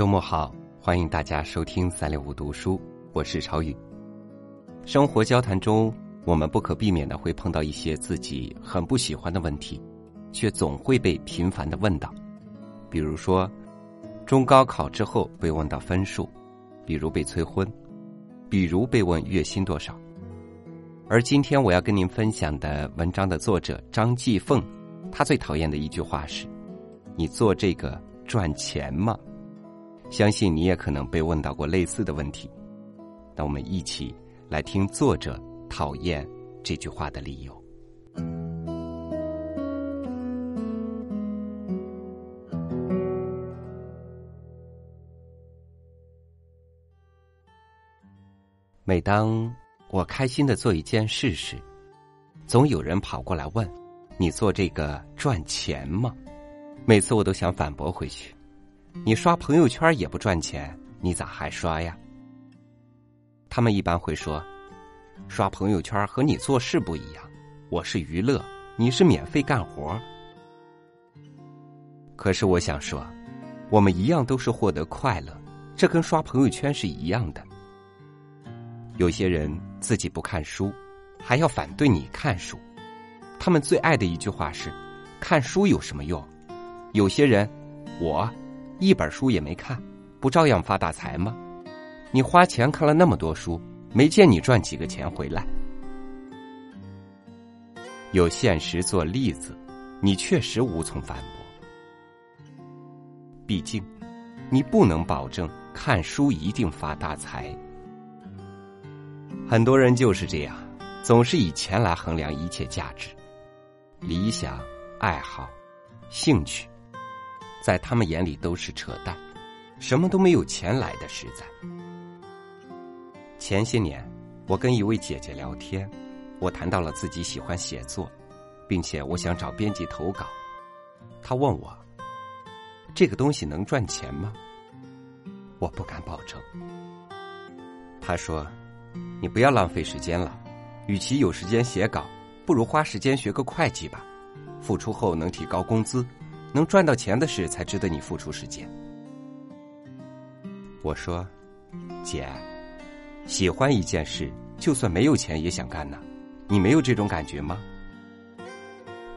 周末好，欢迎大家收听三六五读书，我是朝宇。生活交谈中，我们不可避免的会碰到一些自己很不喜欢的问题，却总会被频繁的问到。比如说，中高考之后被问到分数，比如被催婚，比如被问月薪多少。而今天我要跟您分享的文章的作者张继凤，他最讨厌的一句话是：“你做这个赚钱吗？”相信你也可能被问到过类似的问题，那我们一起来听作者讨厌这句话的理由。每当我开心的做一件事时，总有人跑过来问：“你做这个赚钱吗？”每次我都想反驳回去。你刷朋友圈也不赚钱，你咋还刷呀？他们一般会说，刷朋友圈和你做事不一样，我是娱乐，你是免费干活。可是我想说，我们一样都是获得快乐，这跟刷朋友圈是一样的。有些人自己不看书，还要反对你看书，他们最爱的一句话是：“看书有什么用？”有些人，我。一本书也没看，不照样发大财吗？你花钱看了那么多书，没见你赚几个钱回来。有现实做例子，你确实无从反驳。毕竟，你不能保证看书一定发大财。很多人就是这样，总是以钱来衡量一切价值、理想、爱好、兴趣。在他们眼里都是扯淡，什么都没有钱来的实在。前些年，我跟一位姐姐聊天，我谈到了自己喜欢写作，并且我想找编辑投稿。她问我：“这个东西能赚钱吗？”我不敢保证。她说：“你不要浪费时间了，与其有时间写稿，不如花时间学个会计吧，付出后能提高工资。”能赚到钱的事才值得你付出时间。我说：“姐，喜欢一件事，就算没有钱也想干呢。你没有这种感觉吗？”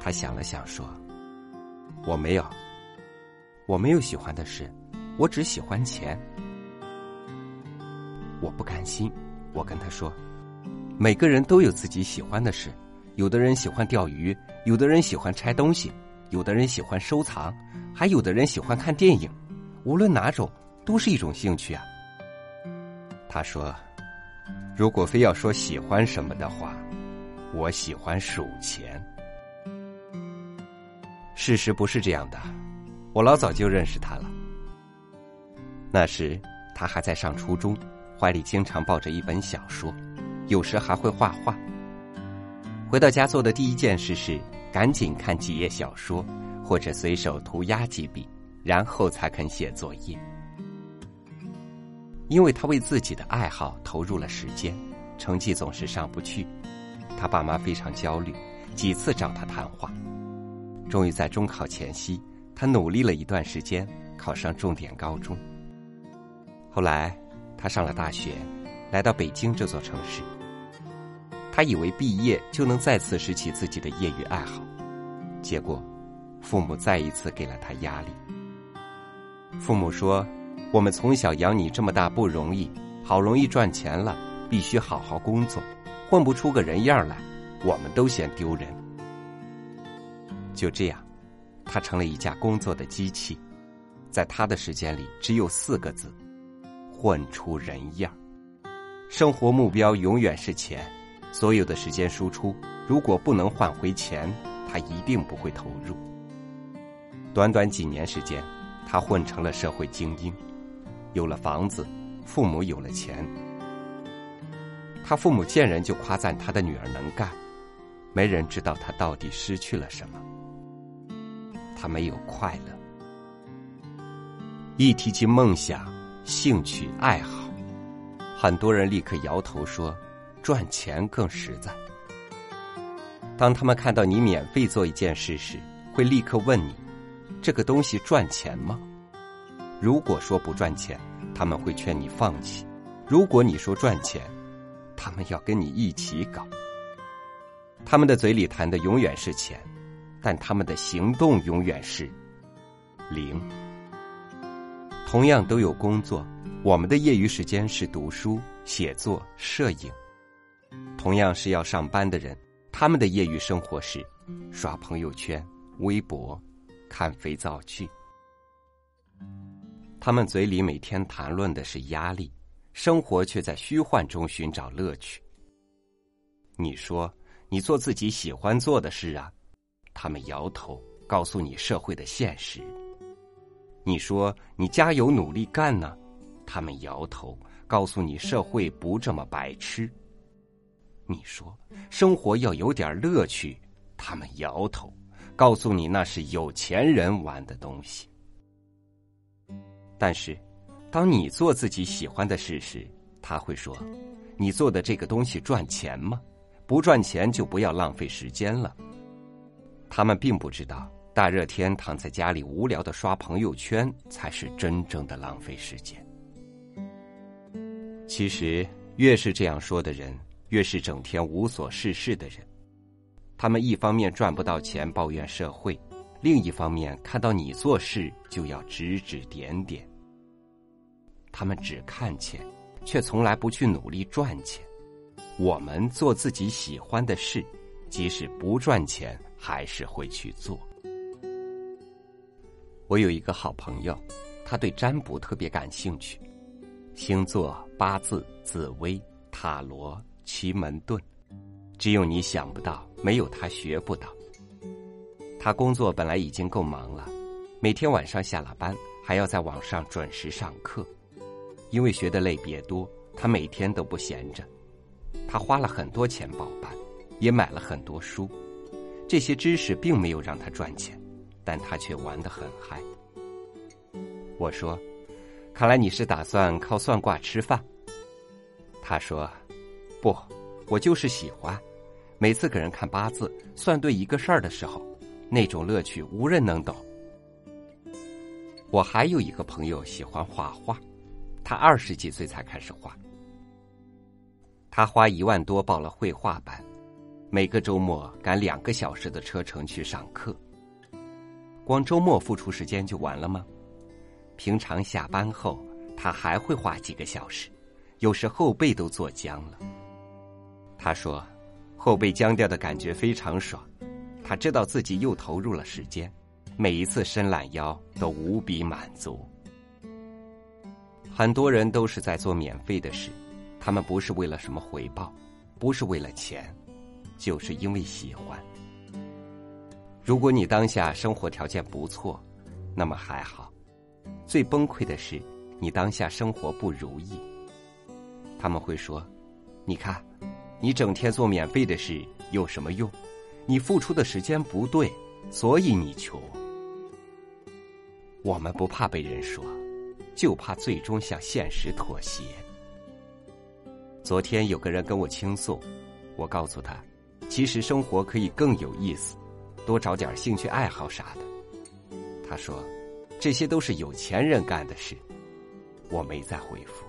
他想了想说：“我没有，我没有喜欢的事，我只喜欢钱。”我不甘心，我跟他说：“每个人都有自己喜欢的事，有的人喜欢钓鱼，有的人喜欢拆东西。”有的人喜欢收藏，还有的人喜欢看电影，无论哪种，都是一种兴趣啊。他说：“如果非要说喜欢什么的话，我喜欢数钱。”事实不是这样的，我老早就认识他了。那时他还在上初中，怀里经常抱着一本小说，有时还会画画。回到家做的第一件事是。赶紧看几页小说，或者随手涂鸦几笔，然后才肯写作业。因为他为自己的爱好投入了时间，成绩总是上不去，他爸妈非常焦虑，几次找他谈话。终于在中考前夕，他努力了一段时间，考上重点高中。后来，他上了大学，来到北京这座城市。他以为毕业就能再次拾起自己的业余爱好，结果，父母再一次给了他压力。父母说：“我们从小养你这么大不容易，好容易赚钱了，必须好好工作，混不出个人样来，我们都嫌丢人。”就这样，他成了一架工作的机器，在他的时间里只有四个字：混出人样。生活目标永远是钱。所有的时间输出，如果不能换回钱，他一定不会投入。短短几年时间，他混成了社会精英，有了房子，父母有了钱。他父母见人就夸赞他的女儿能干，没人知道他到底失去了什么。他没有快乐。一提起梦想、兴趣、爱好，很多人立刻摇头说。赚钱更实在。当他们看到你免费做一件事时，会立刻问你：“这个东西赚钱吗？”如果说不赚钱，他们会劝你放弃；如果你说赚钱，他们要跟你一起搞。他们的嘴里谈的永远是钱，但他们的行动永远是零。同样都有工作，我们的业余时间是读书、写作、摄影；同样是要上班的人，他们的业余生活是刷朋友圈、微博、看肥皂剧。他们嘴里每天谈论的是压力，生活却在虚幻中寻找乐趣。你说你做自己喜欢做的事啊，他们摇头，告诉你社会的现实。你说你加油努力干呢，他们摇头，告诉你社会不这么白痴。你说生活要有点乐趣，他们摇头，告诉你那是有钱人玩的东西。但是，当你做自己喜欢的事时，他会说：“你做的这个东西赚钱吗？不赚钱就不要浪费时间了。”他们并不知道。大热天躺在家里无聊的刷朋友圈，才是真正的浪费时间。其实，越是这样说的人，越是整天无所事事的人。他们一方面赚不到钱抱怨社会，另一方面看到你做事就要指指点点。他们只看钱，却从来不去努力赚钱。我们做自己喜欢的事，即使不赚钱，还是会去做。我有一个好朋友，他对占卜特别感兴趣，星座、八字、紫薇、塔罗、奇门遁，只有你想不到，没有他学不到。他工作本来已经够忙了，每天晚上下了班还要在网上准时上课，因为学的类别多，他每天都不闲着。他花了很多钱报班，也买了很多书，这些知识并没有让他赚钱。但他却玩得很嗨。我说：“看来你是打算靠算卦吃饭。”他说：“不，我就是喜欢。每次给人看八字、算对一个事儿的时候，那种乐趣无人能懂。”我还有一个朋友喜欢画画，他二十几岁才开始画。他花一万多报了绘画班，每个周末赶两个小时的车程去上课。光周末付出时间就完了吗？平常下班后，他还会画几个小时，有时后背都坐僵了。他说，后背僵掉的感觉非常爽，他知道自己又投入了时间，每一次伸懒腰都无比满足。很多人都是在做免费的事，他们不是为了什么回报，不是为了钱，就是因为喜欢。如果你当下生活条件不错，那么还好；最崩溃的是，你当下生活不如意。他们会说：“你看，你整天做免费的事有什么用？你付出的时间不对，所以你穷。”我们不怕被人说，就怕最终向现实妥协。昨天有个人跟我倾诉，我告诉他，其实生活可以更有意思。多找点兴趣爱好啥的，他说，这些都是有钱人干的事。我没再回复。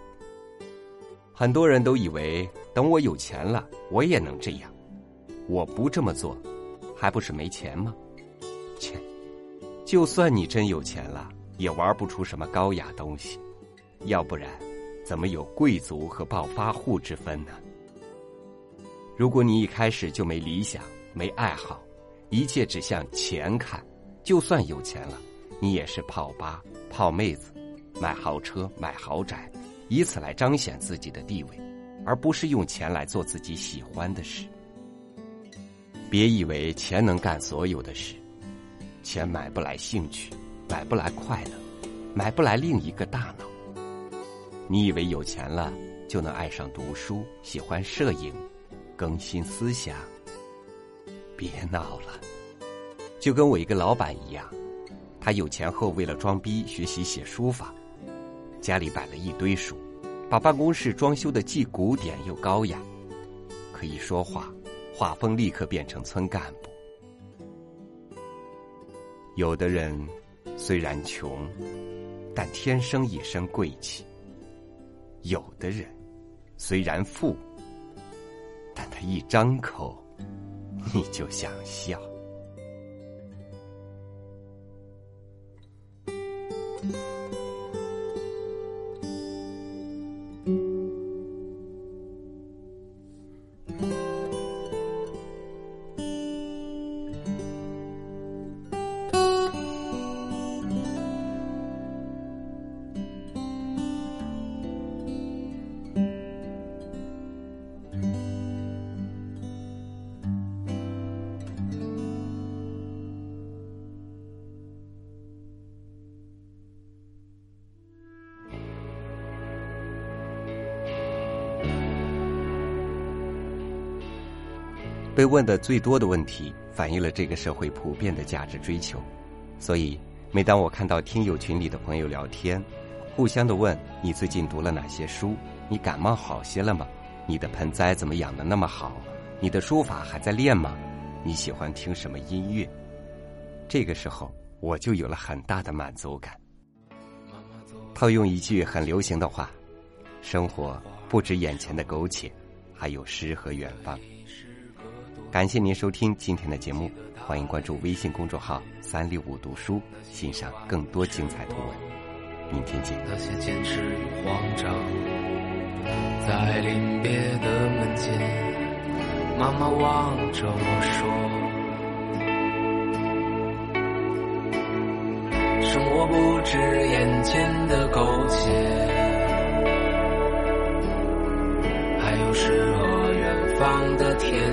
很多人都以为等我有钱了，我也能这样。我不这么做，还不是没钱吗？切！就算你真有钱了，也玩不出什么高雅东西。要不然，怎么有贵族和暴发户之分呢？如果你一开始就没理想、没爱好，一切只向钱看，就算有钱了，你也是泡吧、泡妹子、买豪车、买豪宅，以此来彰显自己的地位，而不是用钱来做自己喜欢的事。别以为钱能干所有的事，钱买不来兴趣，买不来快乐，买不来另一个大脑。你以为有钱了就能爱上读书、喜欢摄影、更新思想？别闹了，就跟我一个老板一样，他有钱后为了装逼学习写书法，家里摆了一堆书，把办公室装修的既古典又高雅，可以说话，画风立刻变成村干部。有的人虽然穷，但天生一身贵气。有的人虽然富，但他一张口，你就想笑。被问的最多的问题，反映了这个社会普遍的价值追求。所以，每当我看到听友群里的朋友聊天，互相的问你最近读了哪些书，你感冒好些了吗？你的盆栽怎么养的那么好？你的书法还在练吗？你喜欢听什么音乐？这个时候，我就有了很大的满足感。套用一句很流行的话：“生活不止眼前的苟且，还有诗和远方。”感谢您收听今天的节目，欢迎关注微信公众号“三六五读书”，欣赏更多精彩图文。明天见。那些坚持与慌张，在临别的门前，妈妈望着我说：“生活不止眼前的苟且，还有诗和远方的天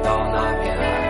到那片海。